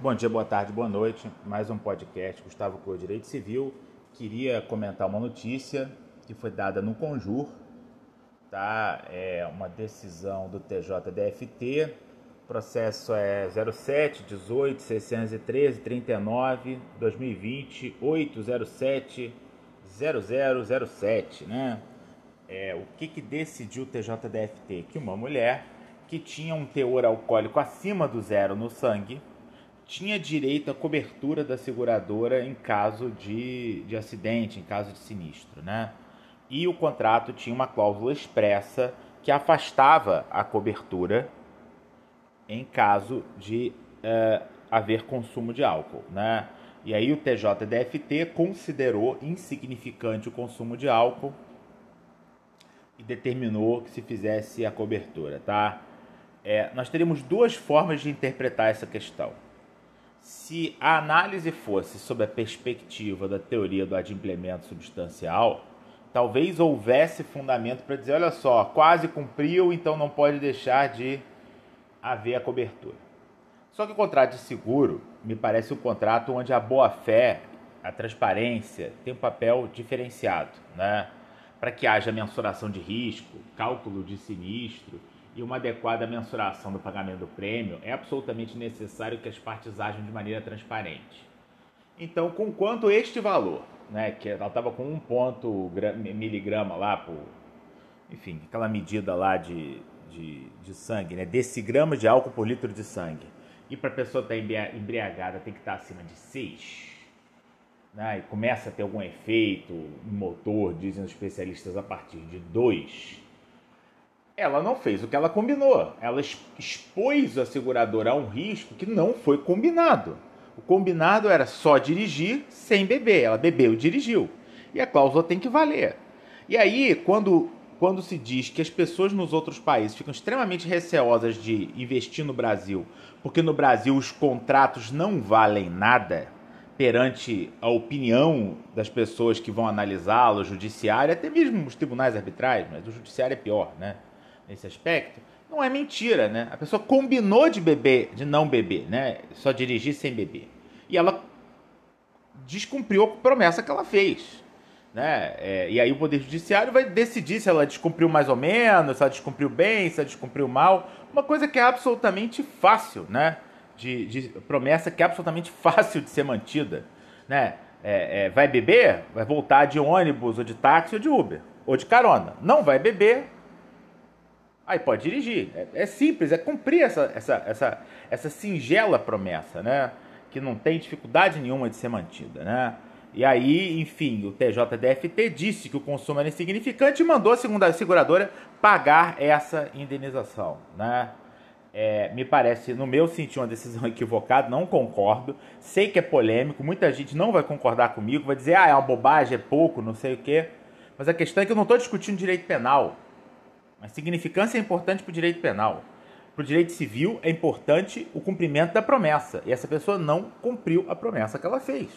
Bom dia, boa tarde, boa noite. Mais um podcast Gustavo Cor Direito Civil. Queria comentar uma notícia que foi dada no Conjur, tá? É uma decisão do TJDFT. O processo é 07 18 613 39 2020 807 0007, né? É, o que, que decidiu o TJDFT? Que uma mulher que tinha um teor alcoólico acima do zero no sangue tinha direito à cobertura da seguradora em caso de, de acidente, em caso de sinistro, né? E o contrato tinha uma cláusula expressa que afastava a cobertura em caso de uh, haver consumo de álcool, né? E aí o TJDFT considerou insignificante o consumo de álcool e determinou que se fizesse a cobertura, tá? É, nós teríamos duas formas de interpretar essa questão. Se a análise fosse sob a perspectiva da teoria do adimplemento substancial, talvez houvesse fundamento para dizer: olha só, quase cumpriu, então não pode deixar de haver a cobertura. Só que o contrato de seguro me parece um contrato onde a boa-fé, a transparência, tem um papel diferenciado, né? Para que haja mensuração de risco, cálculo de sinistro e uma adequada mensuração do pagamento do prêmio, é absolutamente necessário que as partes ajam de maneira transparente. Então, com quanto este valor, né, que ela estava com um ponto miligrama lá por, enfim, aquela medida lá de, de, de sangue, né, decigramas de álcool por litro de sangue, e para a pessoa estar tá embriagada tem que estar tá acima de 6, né, e começa a ter algum efeito no motor, dizem os especialistas, a partir de 2, ela não fez o que ela combinou. Ela expôs a seguradora a um risco que não foi combinado. O combinado era só dirigir sem beber. Ela bebeu e dirigiu. E a cláusula tem que valer. E aí, quando, quando se diz que as pessoas nos outros países ficam extremamente receosas de investir no Brasil, porque no Brasil os contratos não valem nada perante a opinião das pessoas que vão analisá-lo, o judiciário, até mesmo os tribunais arbitrais, mas o judiciário é pior, né? Nesse aspecto, não é mentira, né? A pessoa combinou de beber, de não beber, né? Só dirigir sem beber. E ela descumpriu a promessa que ela fez. Né? É, e aí o Poder Judiciário vai decidir se ela descumpriu mais ou menos, se ela descumpriu bem, se ela descumpriu mal. Uma coisa que é absolutamente fácil, né? De, de promessa que é absolutamente fácil de ser mantida. Né? É, é, vai beber, vai voltar de ônibus, ou de táxi, ou de Uber, ou de carona. Não vai beber, Aí pode dirigir. É, é, simples, é cumprir essa, essa, essa, essa singela promessa, né? Que não tem dificuldade nenhuma de ser mantida, né? E aí, enfim, o TJDFT disse que o consumo era insignificante e mandou a segunda seguradora pagar essa indenização, né? É, me parece, no meu sentido, uma decisão equivocada, não concordo. Sei que é polêmico, muita gente não vai concordar comigo, vai dizer, ah, é uma bobagem, é pouco, não sei o quê. Mas a questão é que eu não estou discutindo direito penal. A significância é importante para o direito penal. Para o direito civil é importante o cumprimento da promessa. E essa pessoa não cumpriu a promessa que ela fez.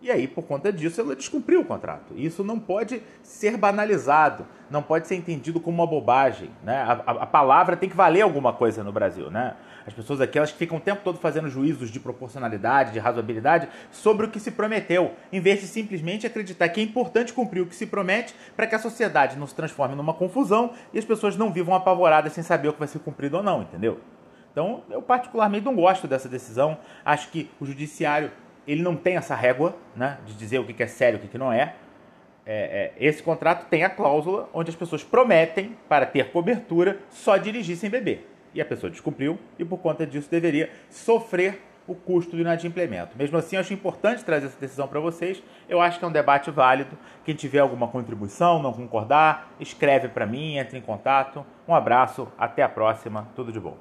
E aí, por conta disso, ela descumpriu o contrato. Isso não pode ser banalizado, não pode ser entendido como uma bobagem. Né? A, a, a, palavra tem que valer alguma coisa no Brasil. Né? As pessoas aqui elas ficam o tempo todo fazendo juízos de proporcionalidade, de razoabilidade sobre o que se prometeu, em vez de simplesmente acreditar que é importante cumprir o que se promete para que a sociedade não se transforme numa confusão e as pessoas não vivam apavoradas sem saber o que vai ser cumprido ou não, entendeu? Então, eu particularmente não gosto dessa decisão. Acho que o judiciário ele não tem essa régua né, de dizer o que é sério e o que não é. É, é. Esse contrato tem a cláusula onde as pessoas prometem, para ter cobertura, só dirigir sem beber. E a pessoa descumpriu e, por conta disso, deveria sofrer o custo do inadimplemento. Mesmo assim, acho importante trazer essa decisão para vocês. Eu acho que é um debate válido. Quem tiver alguma contribuição, não concordar, escreve para mim, entre em contato. Um abraço, até a próxima, tudo de bom.